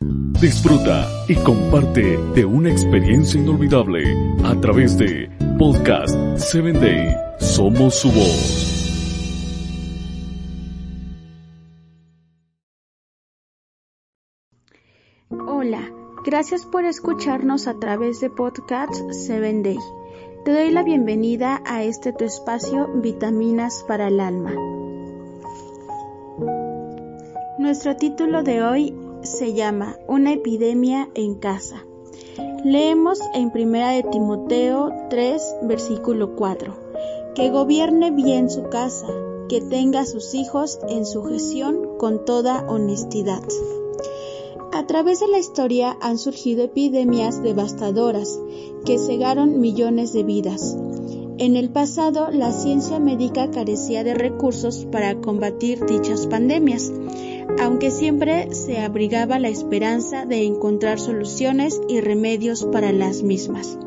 Disfruta y comparte de una experiencia inolvidable a través de Podcast 7 Day. Somos su voz. Hola, gracias por escucharnos a través de Podcast 7 Day. Te doy la bienvenida a este tu espacio Vitaminas para el Alma. Nuestro título de hoy se llama Una epidemia en casa. Leemos en Primera de Timoteo 3, versículo 4. Que gobierne bien su casa, que tenga a sus hijos en sujeción con toda honestidad. A través de la historia han surgido epidemias devastadoras que cegaron millones de vidas. En el pasado, la ciencia médica carecía de recursos para combatir dichas pandemias, aunque siempre se abrigaba la esperanza de encontrar soluciones y remedios para las mismas.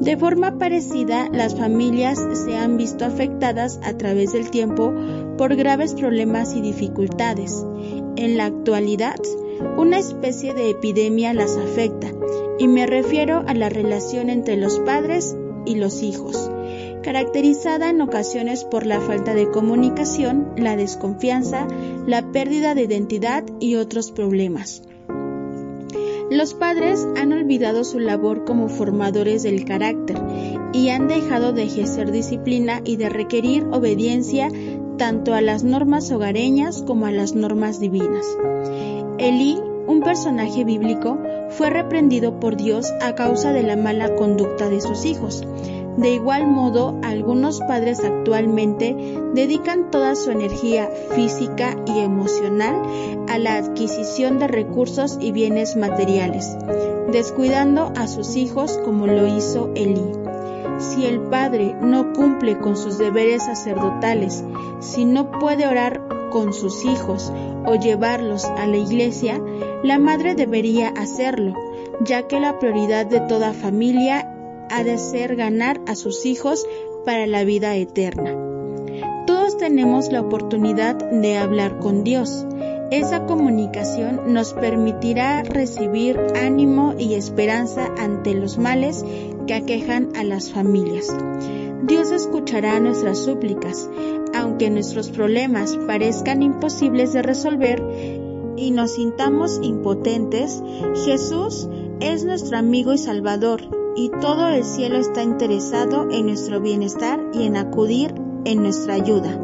De forma parecida, las familias se han visto afectadas a través del tiempo por graves problemas y dificultades. En la actualidad, una especie de epidemia las afecta, y me refiero a la relación entre los padres y los hijos, caracterizada en ocasiones por la falta de comunicación, la desconfianza, la pérdida de identidad y otros problemas. Los padres han olvidado su labor como formadores del carácter y han dejado de ejercer disciplina y de requerir obediencia tanto a las normas hogareñas como a las normas divinas. Elí, un personaje bíblico, fue reprendido por Dios a causa de la mala conducta de sus hijos. De igual modo, algunos padres actualmente dedican toda su energía física y emocional a la adquisición de recursos y bienes materiales, descuidando a sus hijos como lo hizo Elí. Si el padre no cumple con sus deberes sacerdotales, si no puede orar con sus hijos o llevarlos a la iglesia, la madre debería hacerlo, ya que la prioridad de toda familia ha de ser ganar a sus hijos para la vida eterna. Todos tenemos la oportunidad de hablar con Dios. Esa comunicación nos permitirá recibir ánimo y esperanza ante los males que aquejan a las familias. Dios escuchará nuestras súplicas, aunque nuestros problemas parezcan imposibles de resolver y nos sintamos impotentes, Jesús es nuestro amigo y salvador y todo el cielo está interesado en nuestro bienestar y en acudir en nuestra ayuda.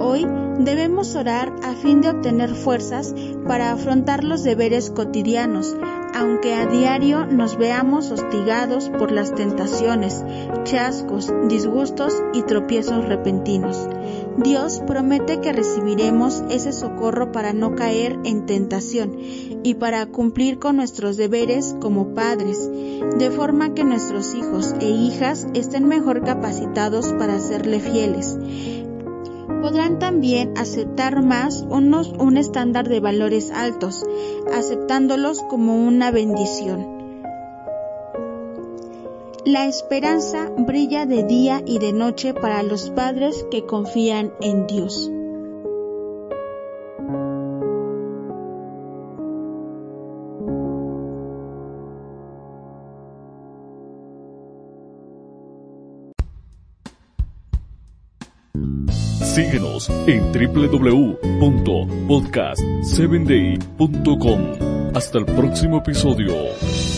Hoy debemos orar a fin de obtener fuerzas para afrontar los deberes cotidianos, aunque a diario nos veamos hostigados por las tentaciones, chascos, disgustos y tropiezos repentinos. Dios promete que recibiremos ese socorro para no caer en tentación y para cumplir con nuestros deberes como padres, de forma que nuestros hijos e hijas estén mejor capacitados para serle fieles. Podrán también aceptar más unos, un estándar de valores altos, aceptándolos como una bendición. La esperanza brilla de día y de noche para los padres que confían en Dios. Síguenos en www.podcast7day.com. Hasta el próximo episodio.